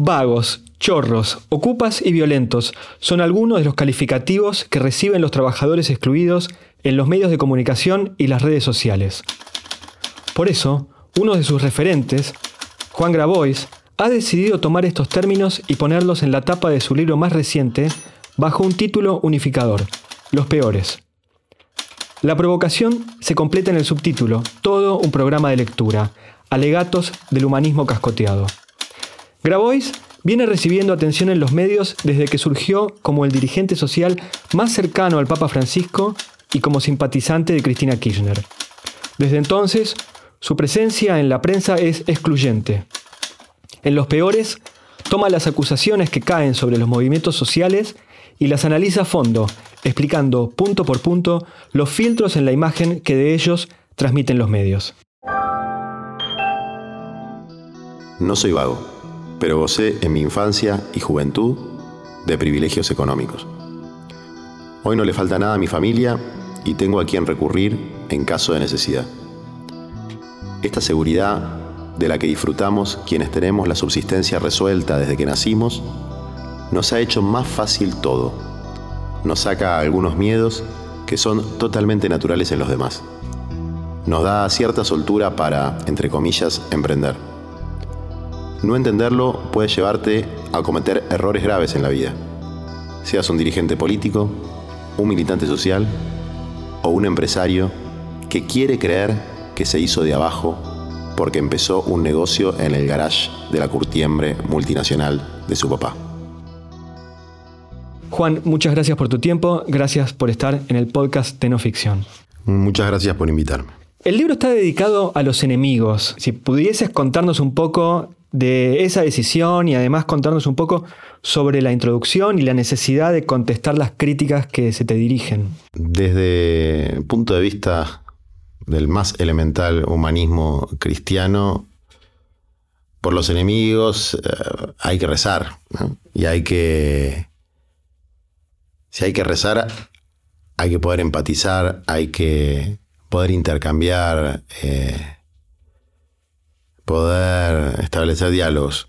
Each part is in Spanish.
Vagos, chorros, ocupas y violentos son algunos de los calificativos que reciben los trabajadores excluidos en los medios de comunicación y las redes sociales. Por eso, uno de sus referentes, Juan Grabois, ha decidido tomar estos términos y ponerlos en la tapa de su libro más reciente bajo un título unificador, Los Peores. La provocación se completa en el subtítulo, todo un programa de lectura, alegatos del humanismo cascoteado. Grabois viene recibiendo atención en los medios desde que surgió como el dirigente social más cercano al Papa Francisco y como simpatizante de Cristina Kirchner. Desde entonces, su presencia en la prensa es excluyente. En los peores, toma las acusaciones que caen sobre los movimientos sociales y las analiza a fondo, explicando punto por punto los filtros en la imagen que de ellos transmiten los medios. No soy vago pero gocé en mi infancia y juventud de privilegios económicos. Hoy no le falta nada a mi familia y tengo a quien recurrir en caso de necesidad. Esta seguridad de la que disfrutamos quienes tenemos la subsistencia resuelta desde que nacimos, nos ha hecho más fácil todo. Nos saca algunos miedos que son totalmente naturales en los demás. Nos da cierta soltura para, entre comillas, emprender. No entenderlo puede llevarte a cometer errores graves en la vida. Seas un dirigente político, un militante social o un empresario que quiere creer que se hizo de abajo porque empezó un negocio en el garage de la curtiembre multinacional de su papá. Juan, muchas gracias por tu tiempo, gracias por estar en el podcast de No Ficción. Muchas gracias por invitarme. El libro está dedicado a los enemigos. Si pudieses contarnos un poco de esa decisión y además contarnos un poco sobre la introducción y la necesidad de contestar las críticas que se te dirigen. Desde el punto de vista del más elemental humanismo cristiano, por los enemigos eh, hay que rezar y hay que... Si hay que rezar, hay que poder empatizar, hay que poder intercambiar. Eh, poder establecer diálogos,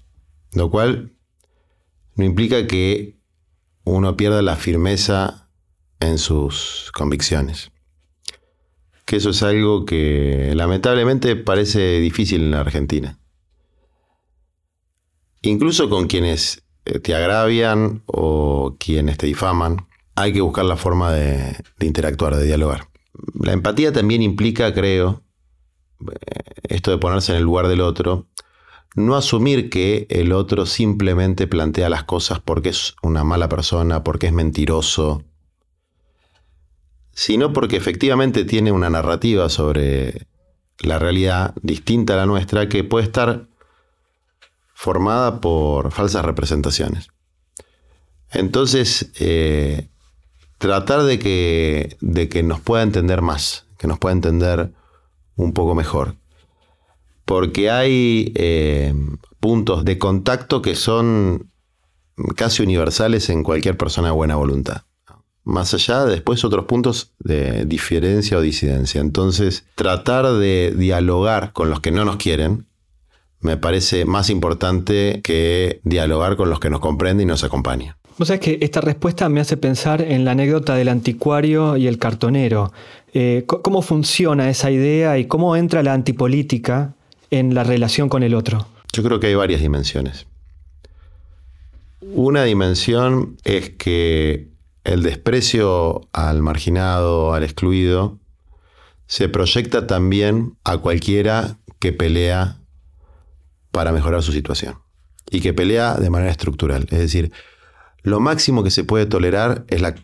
lo cual no implica que uno pierda la firmeza en sus convicciones. Que eso es algo que lamentablemente parece difícil en la Argentina. Incluso con quienes eh, te agravian o quienes te difaman, hay que buscar la forma de, de interactuar, de dialogar. La empatía también implica, creo, esto de ponerse en el lugar del otro, no asumir que el otro simplemente plantea las cosas porque es una mala persona, porque es mentiroso, sino porque efectivamente tiene una narrativa sobre la realidad distinta a la nuestra que puede estar formada por falsas representaciones. Entonces, eh, tratar de que, de que nos pueda entender más, que nos pueda entender un poco mejor. Porque hay eh, puntos de contacto que son casi universales en cualquier persona de buena voluntad. Más allá, después otros puntos de diferencia o disidencia. Entonces, tratar de dialogar con los que no nos quieren me parece más importante que dialogar con los que nos comprenden y nos acompañan. Vos sabés que esta respuesta me hace pensar en la anécdota del anticuario y el cartonero. Eh, ¿Cómo funciona esa idea y cómo entra la antipolítica en la relación con el otro? Yo creo que hay varias dimensiones. Una dimensión es que el desprecio al marginado, al excluido, se proyecta también a cualquiera que pelea para mejorar su situación y que pelea de manera estructural. Es decir, lo máximo que se puede tolerar es la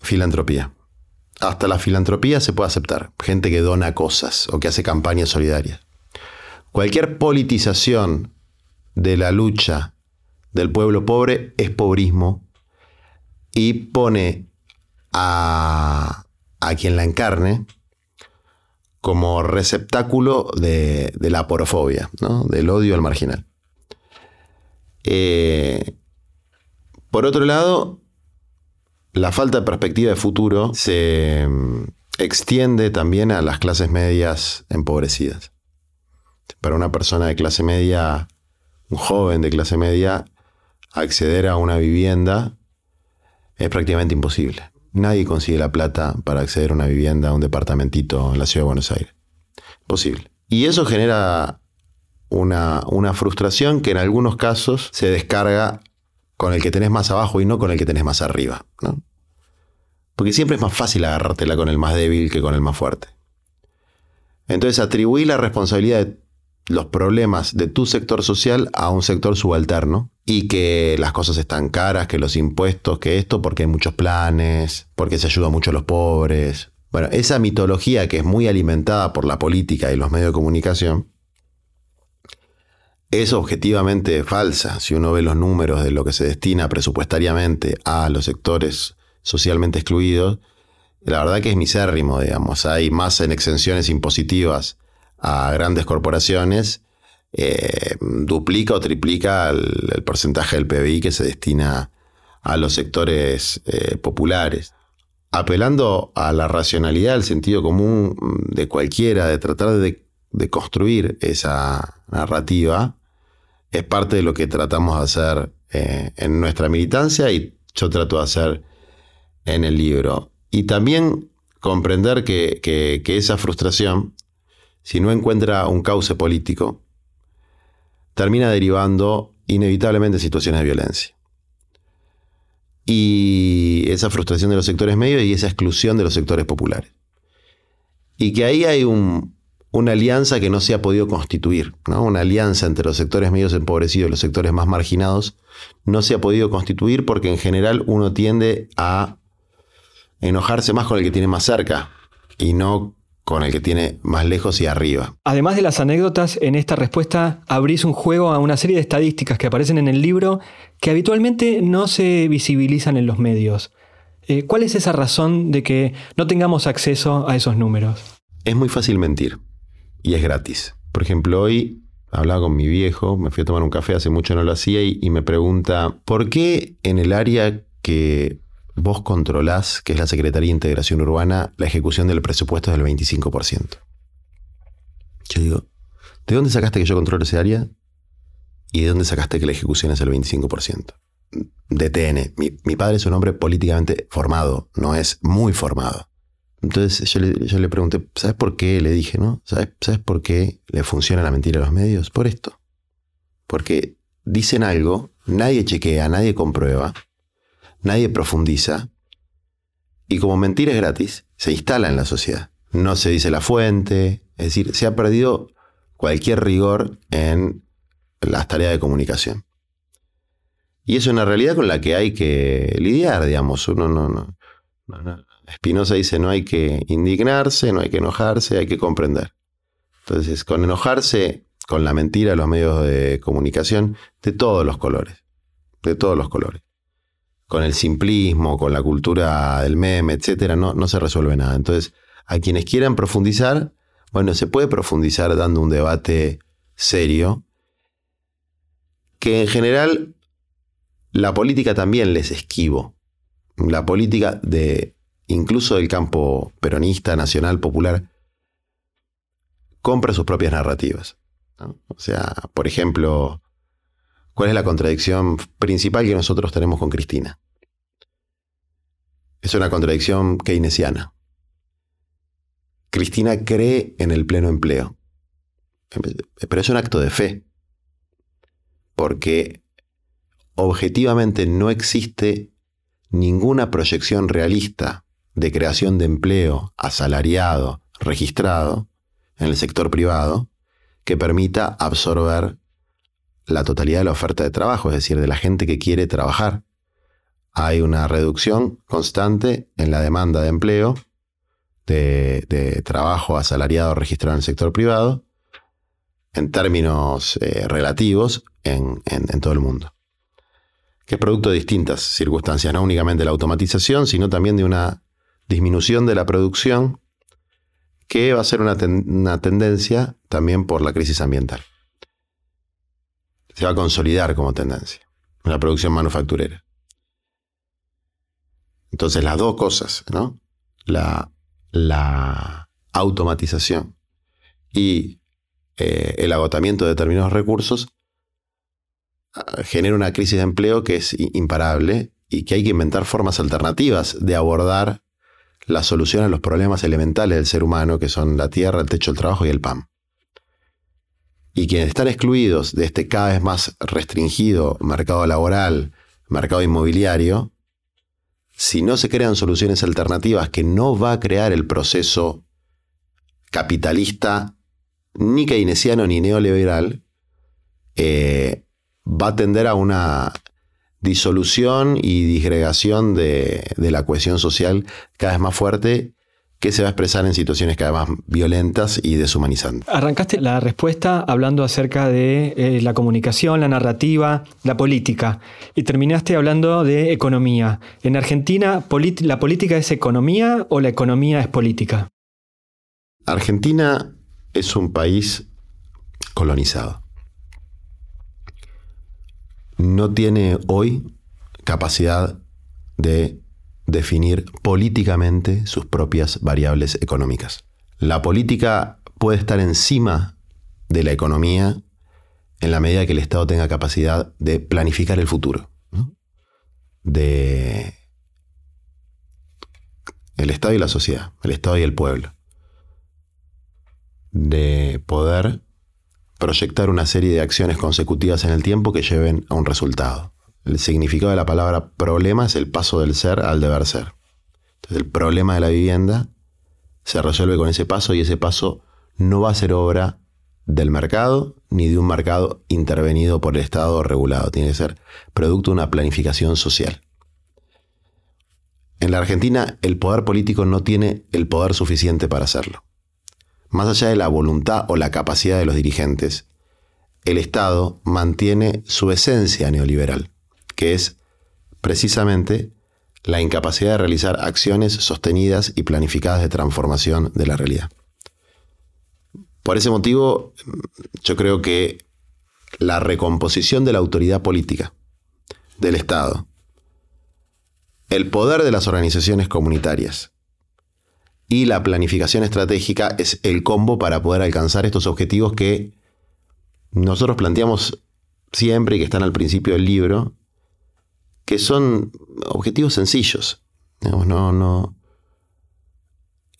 filantropía. Hasta la filantropía se puede aceptar. Gente que dona cosas o que hace campañas solidarias. Cualquier politización de la lucha del pueblo pobre es pobrismo y pone a, quien la encarne como receptáculo de, la porofobia, del odio al marginal. Eh, por otro lado, la falta de perspectiva de futuro se mm, extiende también a las clases medias empobrecidas. Para una persona de clase media, un joven de clase media, acceder a una vivienda es prácticamente imposible. Nadie consigue la plata para acceder a una vivienda, a un departamentito en la ciudad de Buenos Aires. Posible. Y eso genera una, una, frustración que en algunos casos se descarga con el que tenés más abajo y no con el que tenés más arriba. ¿no? Porque siempre es más fácil agarrártela con el más débil que con el más fuerte. Entonces atribuir la responsabilidad de los problemas de tu sector social a un sector subalterno y que las cosas están caras, que los impuestos, que esto, porque hay muchos planes, porque se ayuda mucho a los pobres. Bueno, esa mitología que es muy alimentada por la política y los medios de comunicación es objetivamente falsa. Si uno ve los números de lo que se destina presupuestariamente a los sectores socialmente excluidos, la verdad que es misérrimo, digamos. Hay más en exenciones impositivas a grandes corporaciones, eh, duplica o triplica el, porcentaje del PBI que se destina a los sectores eh, populares. Apelando a la racionalidad, al sentido común de cualquiera, de tratar de, construir esa narrativa, es parte de lo que tratamos de hacer eh, en nuestra militancia y yo trato de hacer en el libro. Y también comprender que esa frustración si no encuentra un cauce político, termina derivando inevitablemente en situaciones de violencia. Y esa frustración de los sectores medios y esa exclusión de los sectores populares. Y que ahí hay una alianza que no se ha podido constituir, ¿no? una alianza entre los sectores medios empobrecidos y los sectores más marginados, no se ha podido constituir porque en general uno tiende a enojarse más con el que tiene más cerca y no con el que tiene más lejos y arriba. Además de las anécdotas, en esta respuesta abrís un juego a una serie de estadísticas que aparecen en el libro que habitualmente no se visibilizan en los medios. Eh, ¿Cuál es esa razón de que no tengamos acceso a esos números? Es muy fácil mentir y es gratis. Por ejemplo, hoy hablaba con mi viejo, me fui a tomar un café, hace mucho no lo hacía, y me pregunta, ¿por qué en el área que vos controlás, que es la Secretaría de Integración Urbana, la ejecución del presupuesto es del 25%. Yo digo, ¿de dónde sacaste que yo controlo ese área? ¿Y de dónde sacaste que la ejecución es el 25%? De TN. Mi, padre es un hombre políticamente formado, no es muy formado. Entonces yo le, pregunté, ¿sabes por qué? Le dije, ¿no? ¿Sabes, ¿Sabes por qué le funciona la mentira a los medios? Por esto. Porque dicen algo, nadie chequea, nadie comprueba, nadie profundiza y como mentira es gratis, se instala en la sociedad. No se dice la fuente, es decir, se ha perdido cualquier rigor en las tareas de comunicación. Y es una realidad con la que hay que lidiar, digamos. Uno no, no, Spinoza dice no hay que indignarse, no hay que enojarse, hay que comprender. Entonces, con enojarse con la mentira los medios de comunicación de todos los colores, de todos los colores con el simplismo, con la cultura del meme, etcétera, no, no se resuelve nada. Entonces, a quienes quieran profundizar, bueno, se puede profundizar dando un debate serio, que en general la política también les esquivo. La política de incluso del campo peronista, nacional, popular, compra sus propias narrativas. O sea, por ejemplo, ¿Cuál es la contradicción principal que nosotros tenemos con Cristina? Es una contradicción keynesiana. Cristina cree en el pleno empleo, pero es un acto de fe, porque objetivamente no existe ninguna proyección realista de creación de empleo asalariado, registrado en el sector privado, que permita absorber la totalidad de la oferta de trabajo, es decir, de la gente que quiere trabajar. Hay una reducción constante en la demanda de empleo, de, trabajo asalariado registrado en el sector privado, en términos eh, relativos en, todo el mundo. Que es producto de distintas circunstancias, no únicamente la automatización, sino también de una disminución de la producción que va a ser una, una tendencia también por la crisis ambiental. Se va a consolidar como tendencia en la producción manufacturera. Entonces las dos cosas, ¿no? La, la automatización y eh, el agotamiento de determinados recursos ah, genera una crisis de empleo que es imparable y que hay que inventar formas alternativas de abordar la solución a los problemas elementales del ser humano, que son la tierra, el techo, el trabajo y el pan. Y quienes están excluidos de este cada vez más restringido mercado laboral, mercado inmobiliario, si no se crean soluciones alternativas que no va a crear el proceso capitalista ni keynesiano ni neoliberal, eh, va a tender a una disolución y disgregación de, de, la cohesión social cada vez más fuerte que se va a expresar en situaciones cada vez más violentas y deshumanizantes. Arrancaste la respuesta hablando acerca de eh, la comunicación, la narrativa, la política, y terminaste hablando de economía. ¿En Argentina la política es economía o la economía es política? Argentina es un país colonizado. No tiene hoy capacidad de definir políticamente sus propias variables económicas. La política puede estar encima de la economía en la medida que el Estado tenga capacidad de planificar el futuro. De el Estado y la sociedad, el Estado y el pueblo. De poder proyectar una serie de acciones consecutivas en el tiempo que lleven a un resultado. El significado de la palabra problema es el paso del ser al deber ser. Entonces el problema de la vivienda se resuelve con ese paso y ese paso no va a ser obra del mercado ni de un mercado intervenido por el Estado regulado. Tiene que ser producto de una planificación social. En la Argentina el poder político no tiene el poder suficiente para hacerlo. Más allá de la voluntad o la capacidad de los dirigentes, el Estado mantiene su esencia neoliberal que es precisamente la incapacidad de realizar acciones sostenidas y planificadas de transformación de la realidad. Por ese motivo, yo creo que la recomposición de la autoridad política, del Estado, el poder de las organizaciones comunitarias y la planificación estratégica es el combo para poder alcanzar estos objetivos que nosotros planteamos siempre y que están al principio del libro, que son objetivos sencillos. no, no,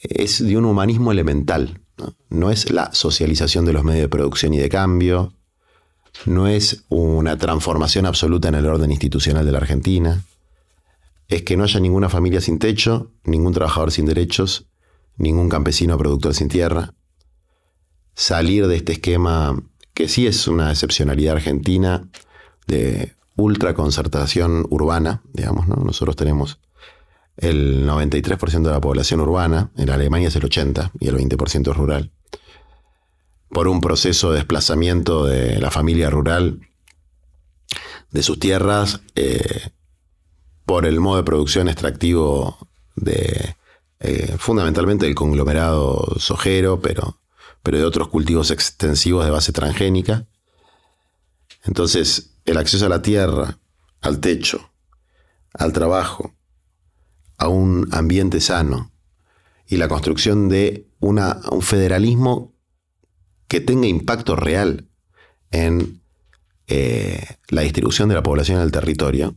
es de un humanismo elemental. ¿no? es la socialización de los medios de producción y de cambio, no es una transformación absoluta en el orden institucional de la Argentina, es que no haya ninguna familia sin techo, ningún trabajador sin derechos, ningún campesino productor sin tierra, salir de este esquema que sí es una excepcionalidad argentina de ultraconcertación urbana, digamos, ¿no? Nosotros tenemos el 93% de la población urbana, en Alemania es el 80% y el 20% es rural. Por un proceso de desplazamiento de la familia rural de sus tierras, eh, por el modo de producción extractivo de eh, fundamentalmente del conglomerado sojero, pero, pero de otros cultivos extensivos de base transgénica. Entonces, el acceso a la tierra, al techo, al trabajo, a un ambiente sano y la construcción de un federalismo que tenga impacto real en eh, la distribución de la población en el territorio,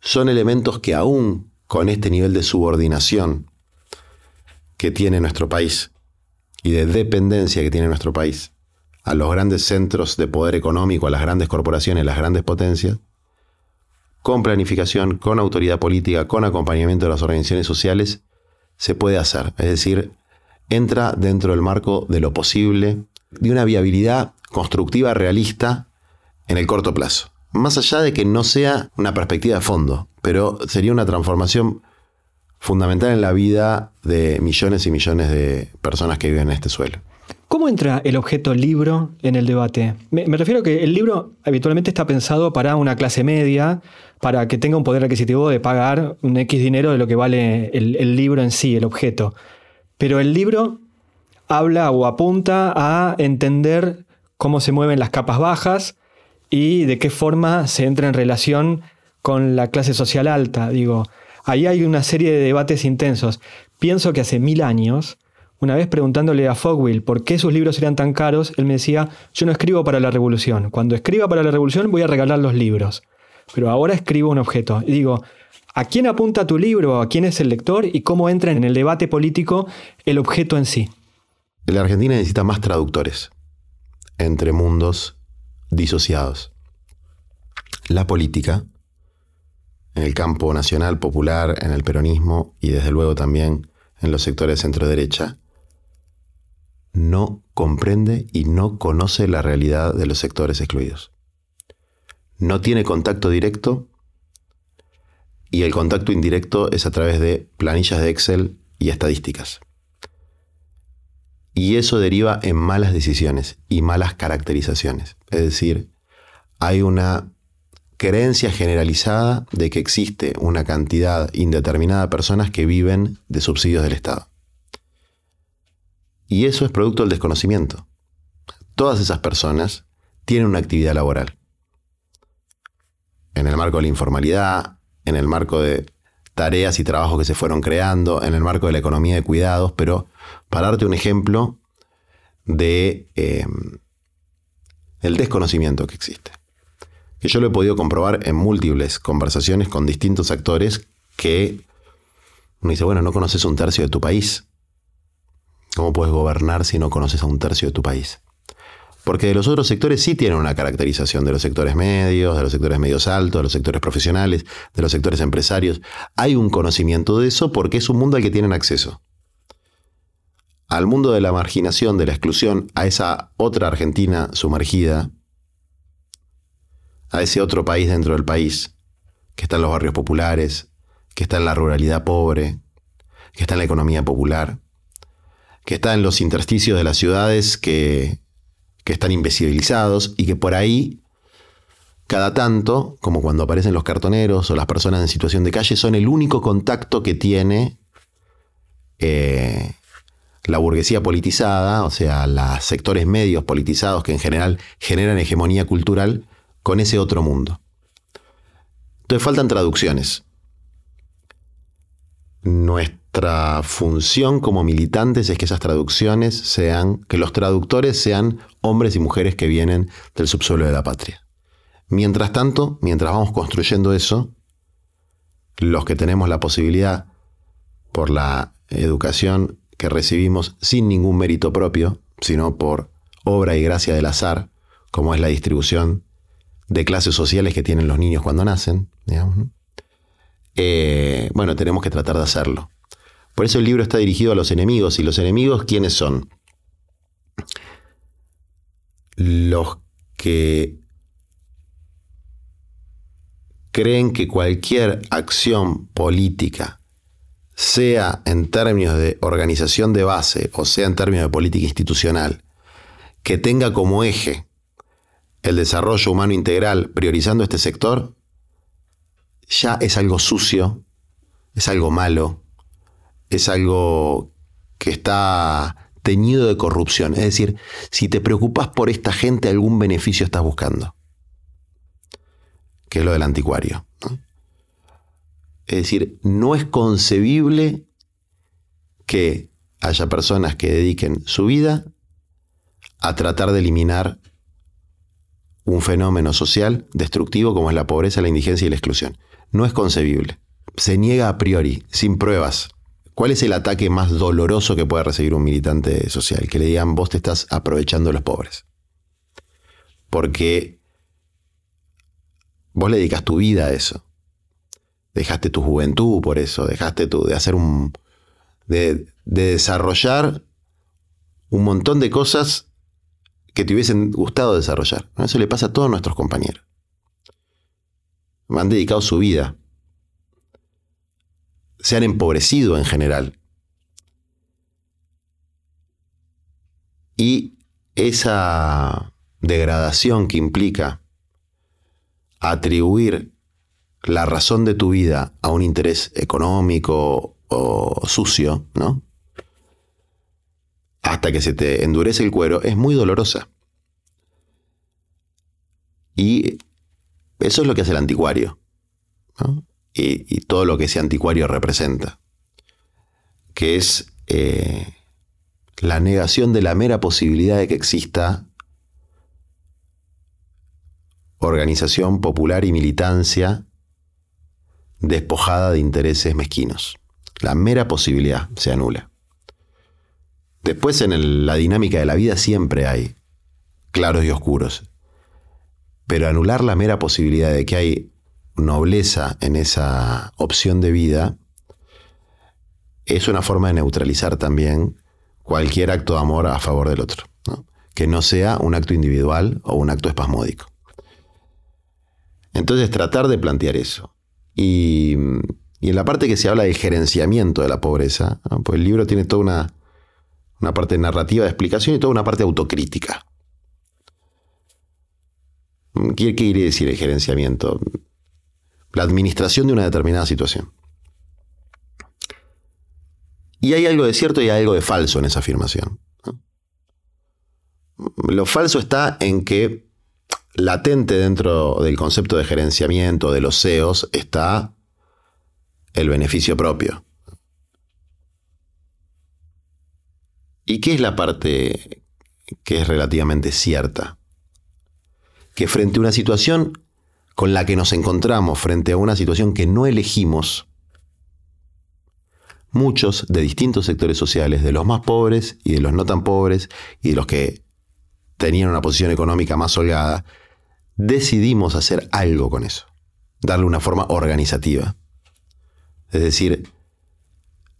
son elementos que aún con este nivel de subordinación que tiene nuestro país y de dependencia que tiene nuestro país a los grandes centros de poder económico, a las grandes corporaciones, las grandes potencias, con planificación, con autoridad política, con acompañamiento de las organizaciones sociales, se puede hacer. Es decir, entra dentro del marco de lo posible, de una viabilidad constructiva realista en el corto plazo. Más allá de que no sea una perspectiva de fondo, pero sería una transformación fundamental en la vida de millones y millones de personas que viven en este suelo. ¿Cómo entra el objeto libro en el debate? Me, refiero a que el libro habitualmente está pensado para una clase media, para que tenga un poder adquisitivo de pagar un X dinero de lo que vale el, libro en sí, el objeto. Pero el libro habla o apunta a entender cómo se mueven las capas bajas y de qué forma se entra en relación con la clase social alta. Digo, ahí hay una serie de debates intensos. Pienso que hace mil años una vez preguntándole a Fogwill por qué sus libros eran tan caros, él me decía, yo no escribo para la revolución. Cuando escriba para la revolución voy a regalar los libros. Pero ahora escribo un objeto. Y digo, ¿a quién apunta tu libro? ¿A quién es el lector? ¿Y cómo entra en el debate político el objeto en sí? La Argentina necesita más traductores entre mundos disociados. La política, en el campo nacional, popular, en el peronismo y desde luego también en los sectores centro-derecha, no comprende y no conoce la realidad de los sectores excluidos. No tiene contacto directo y el contacto indirecto es a través de planillas de Excel y estadísticas. Y eso deriva en malas decisiones y malas caracterizaciones. Es decir, hay una creencia generalizada de que existe una cantidad indeterminada de personas que viven de subsidios del Estado. Y eso es producto del desconocimiento. Todas esas personas tienen una actividad laboral. En el marco de la informalidad, en el marco de tareas y trabajos que se fueron creando, en el marco de la economía de cuidados, pero para darte un ejemplo de eh, el desconocimiento que existe. Que yo lo he podido comprobar en múltiples conversaciones con distintos actores que uno dice, bueno, no conoces un tercio de tu país. ¿Cómo puedes gobernar si no conoces a un tercio de tu país? Porque de los otros sectores sí tienen una caracterización, de los sectores medios, de los sectores medios altos, de los sectores profesionales, de los sectores empresarios. Hay un conocimiento de eso porque es un mundo al que tienen acceso. Al mundo de la marginación, de la exclusión, a esa otra Argentina sumergida, a ese otro país dentro del país, que está en los barrios populares, que está en la ruralidad pobre, que está en la economía popular, que está en los intersticios de las ciudades que, están invisibilizados y que por ahí, cada tanto, como cuando aparecen los cartoneros o las personas en situación de calle, son el único contacto que tiene eh, la burguesía politizada, o sea, los sectores medios politizados que en general generan hegemonía cultural con ese otro mundo. Entonces faltan traducciones. Nuestra función como militantes es que esas traducciones sean, que los traductores sean hombres y mujeres que vienen del subsuelo de la patria. Mientras tanto, mientras vamos construyendo eso, los que tenemos la posibilidad, por la educación que recibimos sin ningún mérito propio, sino por obra y gracia del azar, como es la distribución de clases sociales que tienen los niños cuando nacen, eh, bueno, tenemos que tratar de hacerlo. Por eso el libro está dirigido a los enemigos. ¿Y los enemigos quiénes son? Los que creen que cualquier acción política, sea en términos de organización de base o sea en términos de política institucional, que tenga como eje el desarrollo humano integral priorizando este sector, ya es algo sucio, es algo malo, es algo que está teñido de corrupción. Es decir, si te preocupas por esta gente, algún beneficio estás buscando. Que es lo del anticuario. Es decir, no es concebible que haya personas que dediquen su vida a tratar de eliminar un fenómeno social destructivo como es la pobreza, la indigencia y la exclusión. No es concebible. Se niega a priori, sin pruebas. ¿Cuál es el ataque más doloroso que puede recibir un militante social? Que le digan, vos te estás aprovechando de los pobres. Porque vos le dedicas tu vida a eso. Dejaste tu juventud por eso, dejaste tu, de hacer un... de, desarrollar un montón de cosas que te hubiesen gustado desarrollar. Eso le pasa a todos nuestros compañeros. Han dedicado su vida se han empobrecido en general. Y esa degradación que implica atribuir la razón de tu vida a un interés económico o sucio, ¿no? Hasta que se te endurece el cuero, es muy dolorosa. Y eso es lo que hace el anticuario. Y, todo lo que ese anticuario representa. Que es eh, la negación de la mera posibilidad de que exista organización popular y militancia despojada de intereses mezquinos. La mera posibilidad se anula. Después en la dinámica de la vida siempre hay claros y oscuros. Pero anular la mera posibilidad de que hay nobleza en esa opción de vida es una forma de neutralizar también cualquier acto de amor a favor del otro. Que no sea un acto individual o un acto espasmódico. Entonces tratar de plantear eso. Y, en la parte que se habla del gerenciamiento de la pobreza, pues el libro tiene toda una, una parte narrativa de explicación y toda una parte autocrítica. ¿Qué, quiere decir el gerenciamiento? La administración de una determinada situación. Y hay algo de cierto y hay algo de falso en esa afirmación. Lo falso está en que latente dentro del concepto de gerenciamiento de los CEOs está el beneficio propio. ¿Y qué es la parte que es relativamente cierta? Que frente a una situación con la que nos encontramos, frente a una situación que no elegimos, muchos de distintos sectores sociales, de los más pobres y de los no tan pobres, y de los que tenían una posición económica más holgada, decidimos hacer algo con eso, darle una forma organizativa. Es decir,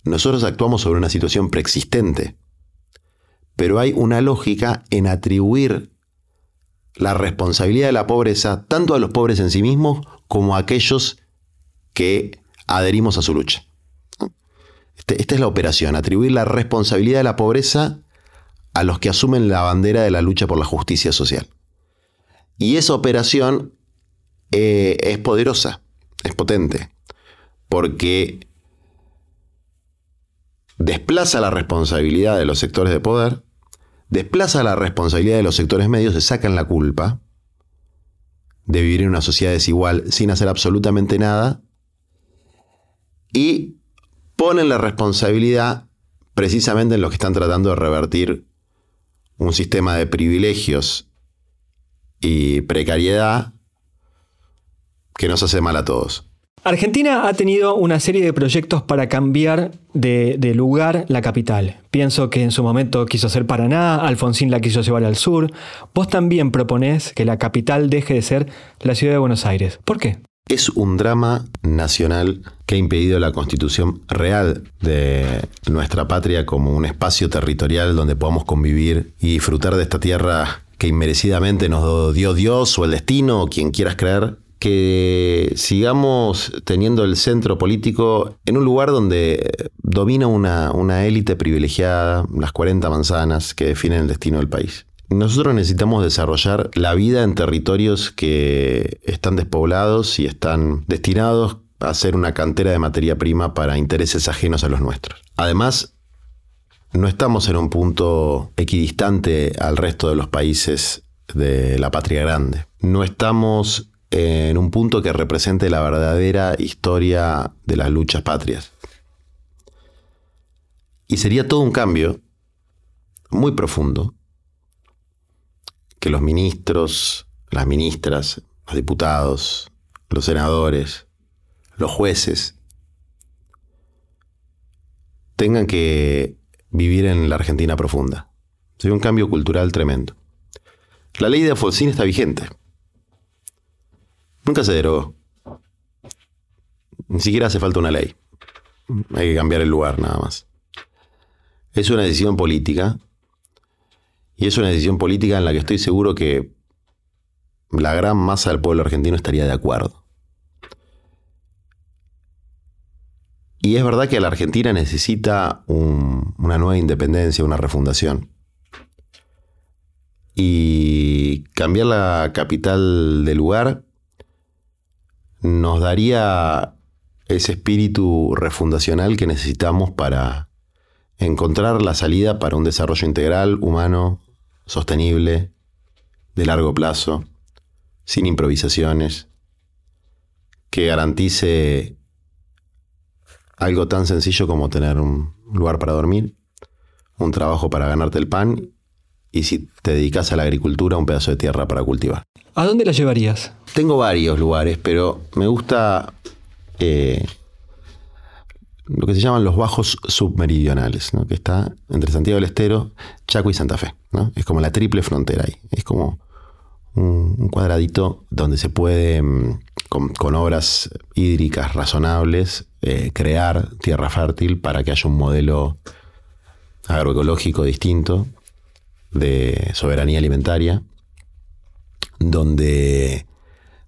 nosotros actuamos sobre una situación preexistente, pero hay una lógica en atribuir la responsabilidad de la pobreza tanto a los pobres en sí mismos como a aquellos que adherimos a su lucha. Este, esta es la operación, atribuir la responsabilidad de la pobreza a los que asumen la bandera de la lucha por la justicia social. Y esa operación eh, es poderosa, es potente, porque desplaza la responsabilidad de los sectores de poder, desplaza la responsabilidad de los sectores medios, se sacan la culpa de vivir en una sociedad desigual sin hacer absolutamente nada y ponen la responsabilidad precisamente en los que están tratando de revertir un sistema de privilegios y precariedad que nos hace mal a todos. Argentina ha tenido una serie de proyectos para cambiar de, lugar la capital. Pienso que en su momento quiso ser Paraná, Alfonsín la quiso llevar al sur. Vos también proponés que la capital deje de ser la ciudad de Buenos Aires. ¿Por qué? Es un drama nacional que ha impedido la constitución real de nuestra patria como un espacio territorial donde podamos convivir y disfrutar de esta tierra que inmerecidamente nos dio Dios o el destino o quien quieras creer, que sigamos teniendo el centro político en un lugar donde domina una, una élite privilegiada, las 40 manzanas que definen el destino del país. Nosotros necesitamos desarrollar la vida en territorios que están despoblados y están destinados a ser una cantera de materia prima para intereses ajenos a los nuestros. Además, no estamos en un punto equidistante al resto de los países de la patria grande. No estamos en un punto que represente la verdadera historia de las luchas patrias. Y sería todo un cambio muy profundo que los ministros, las ministras, los diputados, los senadores, los jueces, tengan que vivir en la Argentina profunda. Sería un cambio cultural tremendo. La ley de Alfonsín está vigente. Nunca se derogó. Ni siquiera hace falta una ley. Hay que cambiar el lugar nada más. Es una decisión política. Y es una decisión política en la que estoy seguro que la gran masa del pueblo argentino estaría de acuerdo. Y es verdad que la Argentina necesita una nueva independencia, una refundación. y cambiar la capital del lugar nos daría ese espíritu refundacional que necesitamos para encontrar la salida para un desarrollo integral, humano, sostenible, de largo plazo, sin improvisaciones, que garantice algo tan sencillo como tener un lugar para dormir, un trabajo para ganarte el pan y si te dedicas a la agricultura, un pedazo de tierra para cultivar. ¿A dónde la llevarías? Tengo varios lugares, pero me gusta eh, lo que se llaman los bajos submeridionales, que está entre Santiago del Estero, Chaco y Santa Fe. Es como la triple frontera ahí. Es como un, cuadradito donde se puede, mm, con, obras hídricas razonables, eh, crear tierra fértil para que haya un modelo agroecológico distinto de soberanía alimentaria, donde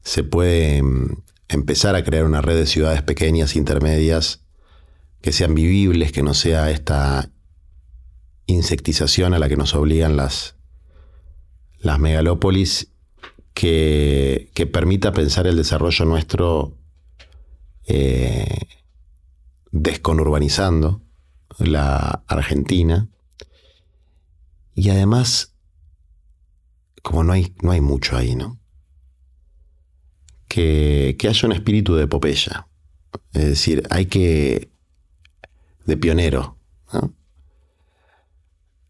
se puede mm, empezar a crear una red de ciudades pequeñas, intermedias, que sean vivibles, que no sea esta insectización a la que nos obligan las, las megalópolis, que, permita pensar el desarrollo nuestro eh, desconurbanizando la Argentina. Y además, como no hay, no hay mucho ahí, ¿no? Que, que haya un espíritu de epopeya. Es decir, hay que de pionero.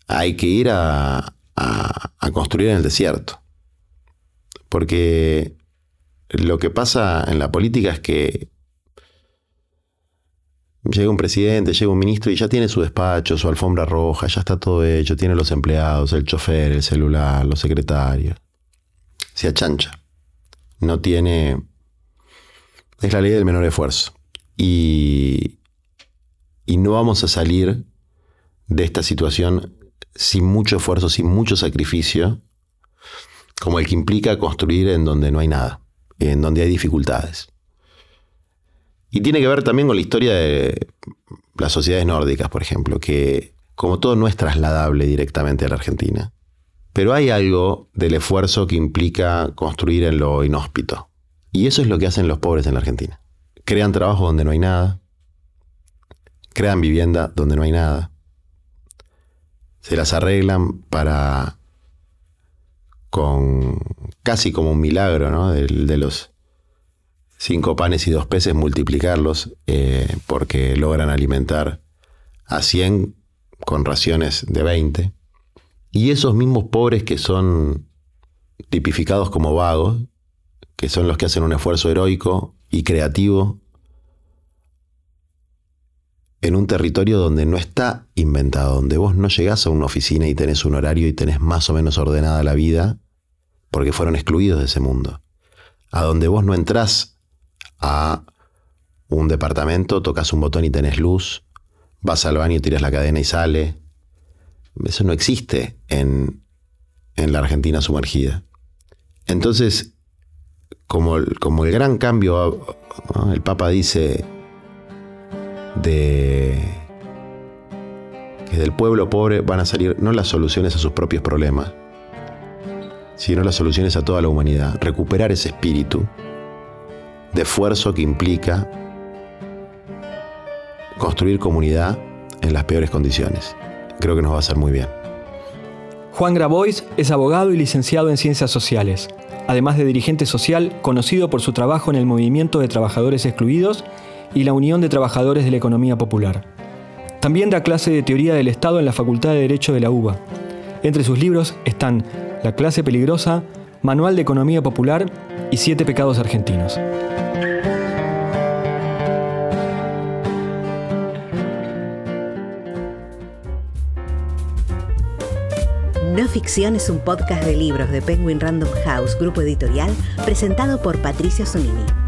Hay que ir a, construir en el desierto. Porque lo que pasa en la política es que llega un presidente, llega un ministro y ya tiene su despacho, su alfombra roja, ya está todo hecho, tiene los empleados, el chofer, el celular, los secretarios. Se achancha. No tiene... Es la ley del menor esfuerzo. Y, y no vamos a salir de esta situación sin mucho esfuerzo, sin mucho sacrificio, como el que implica construir en donde no hay nada, en donde hay dificultades. Y tiene que ver también con la historia de las sociedades nórdicas, por ejemplo, que como todo no es trasladable directamente a la Argentina. Pero hay algo del esfuerzo que implica construir en lo inhóspito. Y eso es lo que hacen los pobres en la Argentina. Crean trabajo donde no hay nada, crean vivienda donde no hay nada. Se las arreglan para, con casi como un milagro, ¿no? De, los cinco panes y dos peces, multiplicarlos, eh, porque logran alimentar a 100 con raciones de 20. Y esos mismos pobres que son tipificados como vagos, que son los que hacen un esfuerzo heroico y creativo en un territorio donde no está inventado, donde vos no llegás a una oficina y tenés un horario y tenés más o menos ordenada la vida, porque fueron excluidos de ese mundo. A donde vos no entrás a un departamento, tocas un botón y tenés luz, vas al baño, tiras la cadena y sale. Eso no existe en, en la Argentina sumergida. Entonces, como, como el gran cambio, el Papa dice, de que del pueblo pobre van a salir no las soluciones a sus propios problemas, sino las soluciones a toda la humanidad. Recuperar ese espíritu de esfuerzo que implica construir comunidad en las peores condiciones. Creo que nos va a hacer muy bien. Juan Grabois es abogado y licenciado en Ciencias Sociales, además de dirigente social conocido por su trabajo en el movimiento de trabajadores excluidos y la Unión de Trabajadores de la Economía Popular. También da clase de Teoría del Estado en la Facultad de Derecho de la UBA. Entre sus libros están La clase peligrosa, Manual de Economía Popular y Siete Pecados Argentinos. No Ficción es un podcast de libros de Penguin Random House, grupo editorial, presentado por Patricia Sonini.